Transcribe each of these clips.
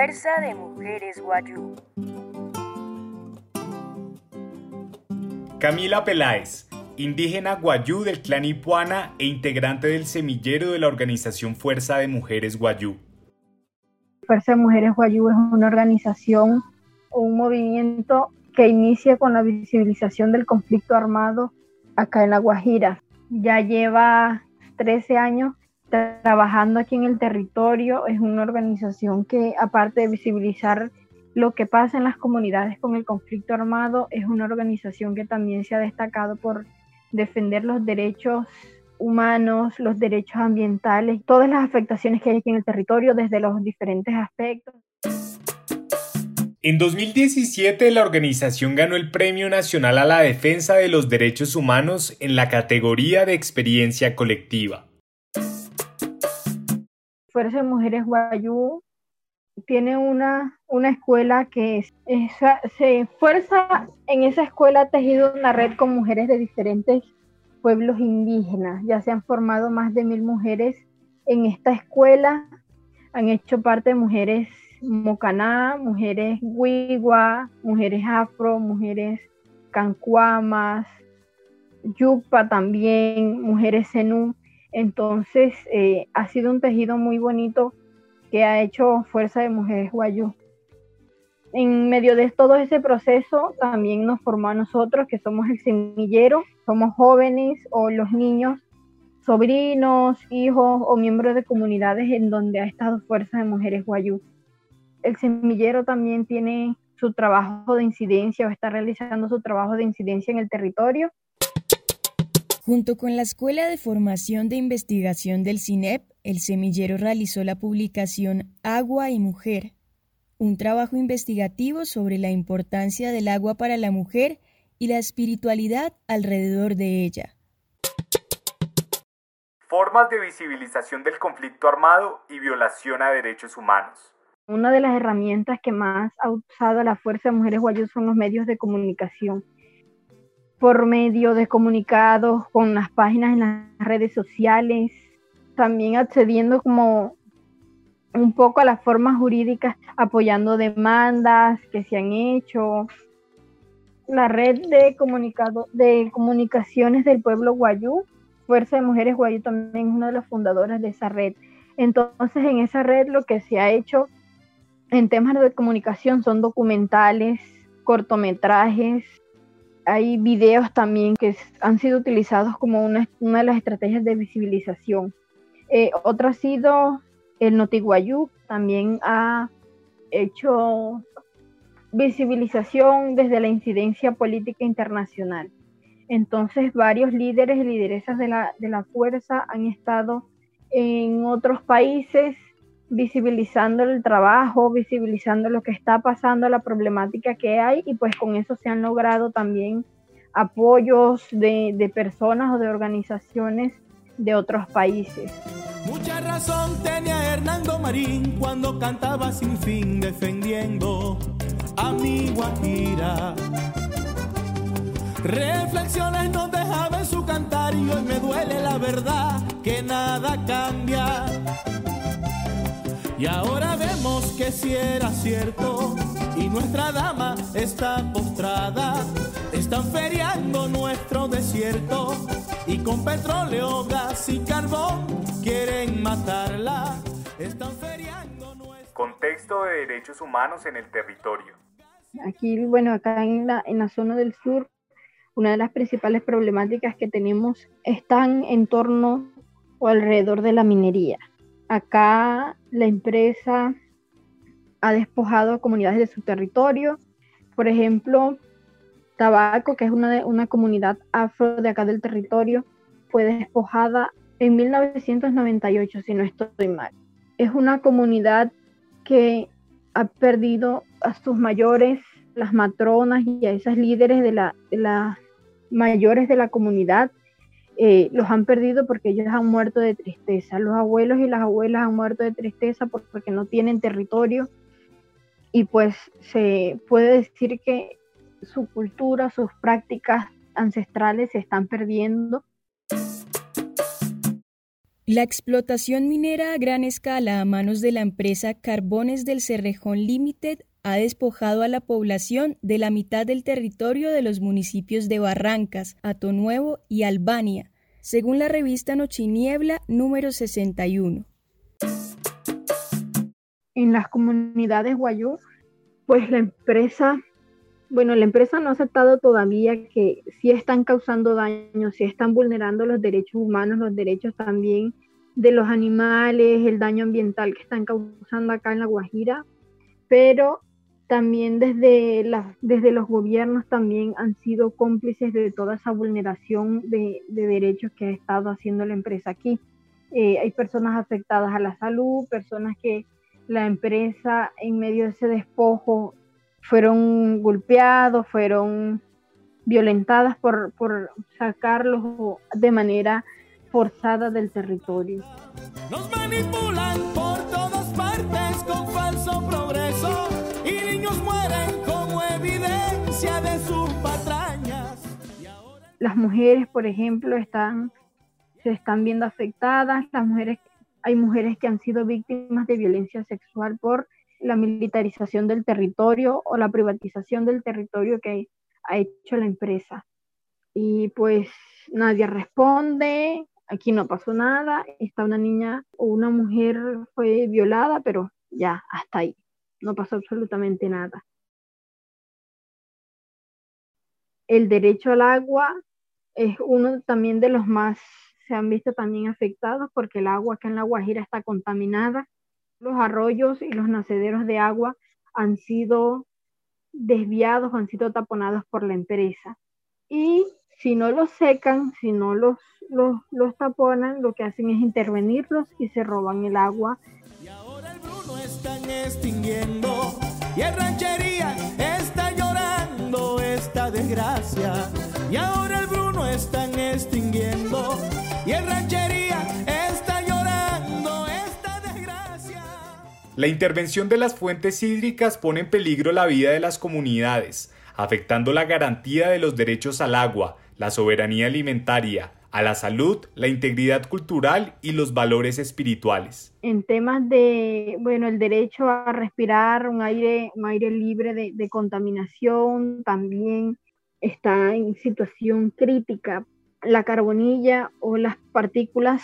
Fuerza de Mujeres Guayú. Camila Peláez, indígena guayú del clan Ipuana e integrante del semillero de la organización Fuerza de Mujeres Guayú. Fuerza de Mujeres Guayú es una organización o un movimiento que inicia con la visibilización del conflicto armado acá en La Guajira. Ya lleva 13 años trabajando aquí en el territorio. Es una organización que, aparte de visibilizar lo que pasa en las comunidades con el conflicto armado, es una organización que también se ha destacado por defender los derechos humanos, los derechos ambientales, todas las afectaciones que hay aquí en el territorio desde los diferentes aspectos. En 2017, la organización ganó el Premio Nacional a la Defensa de los Derechos Humanos en la categoría de experiencia colectiva. Fuerza de Mujeres Guayú tiene una, una escuela que se fuerza en esa escuela ha tejido una red con mujeres de diferentes pueblos indígenas. Ya se han formado más de mil mujeres en esta escuela. Han hecho parte mujeres mocaná, mujeres huigua, mujeres afro, mujeres cancuamas, yupa también, mujeres zenú. Entonces eh, ha sido un tejido muy bonito que ha hecho Fuerza de Mujeres Guayú. En medio de todo ese proceso también nos formó a nosotros, que somos el semillero, somos jóvenes o los niños, sobrinos, hijos o miembros de comunidades en donde ha estado Fuerza de Mujeres Guayú. El semillero también tiene su trabajo de incidencia o está realizando su trabajo de incidencia en el territorio Junto con la Escuela de Formación de Investigación del CINEP, el semillero realizó la publicación Agua y Mujer, un trabajo investigativo sobre la importancia del agua para la mujer y la espiritualidad alrededor de ella. Formas de visibilización del conflicto armado y violación a derechos humanos. Una de las herramientas que más ha usado la Fuerza de Mujeres Guayú son los medios de comunicación por medio de comunicados con las páginas en las redes sociales, también accediendo como un poco a las formas jurídicas, apoyando demandas que se han hecho. La red de, comunicado, de comunicaciones del pueblo Guayú, Fuerza de Mujeres Guayú también es una de las fundadoras de esa red. Entonces, en esa red lo que se ha hecho en temas de comunicación son documentales, cortometrajes, hay videos también que han sido utilizados como una, de las estrategias de visibilización. Eh, otro ha sido el Notiguayú, también ha hecho visibilización desde la incidencia política internacional. Entonces, varios líderes y lideresas de la, de la fuerza han estado en otros países visibilizando el trabajo, visibilizando lo que está pasando, la problemática que hay y pues con eso se han logrado también apoyos de, personas o de organizaciones de otros países. Mucha razón tenía Hernando Marín cuando cantaba sin fin defendiendo a mi Guajira. Reflexiones no dejaba en su cantar y hoy me duele la verdad que nada cambia y ahora vemos que si era cierto y nuestra dama está postrada. Están feriando nuestro desierto y con petróleo, gas y carbón quieren matarla. Están feriando nuestro... Contexto de derechos humanos en el territorio. Aquí, bueno, acá en la, en la zona del sur, una de las principales problemáticas que tenemos están en torno o alrededor de la minería Acá la empresa ha despojado comunidades de su territorio. Por ejemplo, Tabaco, que es una, una comunidad afro de acá del territorio, fue despojada en 1998, si no estoy mal. Es una comunidad que ha perdido a sus mayores, las matronas y a esas líderes de las la mayores de la comunidad, eh, los han perdido porque ellos han muerto de tristeza. Los abuelos y las abuelas han muerto de tristeza porque no tienen territorio y pues se puede decir que su cultura, sus prácticas ancestrales se están perdiendo. La explotación minera a gran escala a manos de la empresa Carbones del Cerrejón Limited ha despojado a la población de la mitad del territorio de los municipios de Barrancas, Atonuevo y Albania, según la revista Nochiniebla número 61. En las comunidades guayú, pues la empresa, bueno, la empresa no ha aceptado todavía que si están causando daño, si están vulnerando los derechos humanos, los derechos también de los animales, el daño ambiental que están causando acá en La Guajira, pero también desde, los gobiernos también han sido cómplices de toda esa vulneración de, derechos que ha estado haciendo la empresa aquí. Eh, hay personas afectadas a la salud, personas que la empresa en medio de ese despojo fueron golpeados, fueron violentadas por, por sacarlos de manera forzada del territorio. Nos manipulan por todas partes con falso Las mujeres, por ejemplo, están, se están viendo afectadas. Las mujeres, hay mujeres que han sido víctimas de violencia sexual por la militarización del territorio o la privatización del territorio que ha hecho la empresa. Y pues nadie responde, aquí no pasó nada, está una niña o una mujer fue violada, pero ya, hasta ahí no pasó absolutamente nada. El derecho al agua es uno también de los más, se han visto también afectados porque el agua acá en La Guajira está contaminada. Los arroyos y los nacederos de agua han sido desviados, han sido taponados por la empresa. Y si no los secan, si no los, los, los taponan, lo que hacen es intervenirlos y se roban el agua están extinguiendo y en ranchería está esta desgracia. Y ahora el Bruno están extinguiendo y en ranchería está llorando esta desgracia. La intervención de las fuentes hídricas pone en peligro la vida de las comunidades, afectando la garantía de los derechos al agua, la soberanía alimentaria, a la salud, la integridad cultural y los valores espirituales. En temas de, bueno, el derecho a respirar un aire, un aire libre de, contaminación también está en situación crítica. La carbonilla o las partículas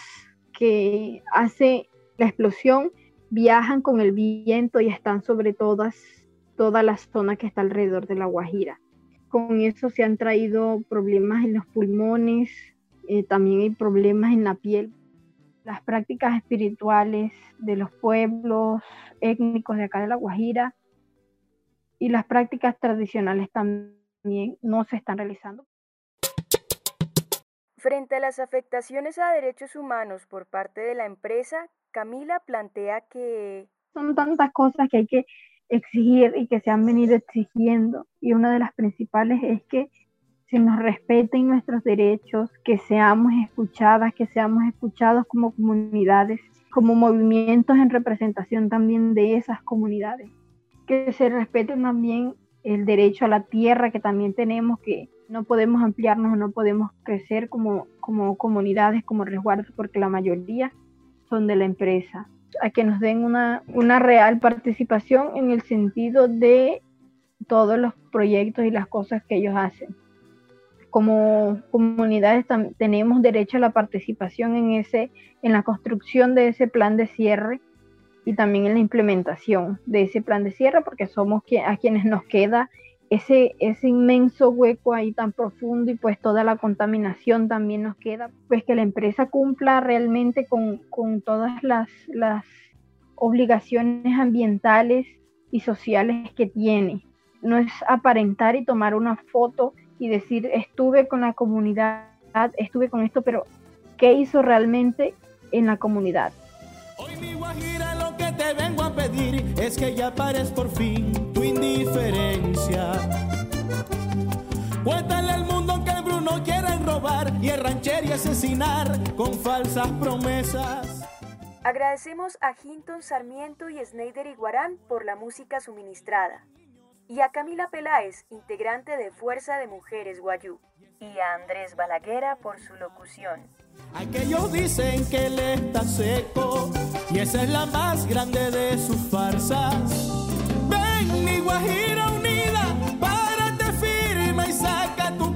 que hace la explosión viajan con el viento y están sobre todas, toda la zona que está alrededor de la Guajira. Con eso se han traído problemas en los pulmones, eh, también hay problemas en la piel. Las prácticas espirituales de los pueblos étnicos de acá de La Guajira y las prácticas tradicionales también no se están realizando. Frente a las afectaciones a derechos humanos por parte de la empresa, Camila plantea que... Son tantas cosas que hay que exigir y que se han venido exigiendo y una de las principales es que se nos respeten nuestros derechos, que seamos escuchadas, que seamos escuchados como comunidades, como movimientos en representación también de esas comunidades, que se respete también el derecho a la tierra que también tenemos, que no podemos ampliarnos, no podemos crecer como, como comunidades, como resguardos, porque la mayoría son de la empresa. A que nos den una, una real participación en el sentido de todos los proyectos y las cosas que ellos hacen como comunidades tenemos derecho a la participación en, ese, en la construcción de ese plan de cierre y también en la implementación de ese plan de cierre, porque somos a quienes nos queda ese, ese inmenso hueco ahí tan profundo y pues toda la contaminación también nos queda, pues que la empresa cumpla realmente con, con todas las, las obligaciones ambientales y sociales que tiene. No es aparentar y tomar una foto y decir, estuve con la comunidad, estuve con esto, pero ¿qué hizo realmente en la comunidad? Hoy mi guajira lo que te vengo a pedir es que ya pares por fin tu indiferencia. Cuéntale al mundo que el Bruno quiere robar y el rancher y asesinar con falsas promesas. Agradecemos a Hinton Sarmiento y Snyder Iguarán por la música suministrada y a Camila Peláez, integrante de Fuerza de Mujeres Guayú, y a Andrés Balaguera por su locución. Aquellos dicen que él está seco y esa es la más grande de sus farsas. Ven mi Guajira unida, párate firme y saca tu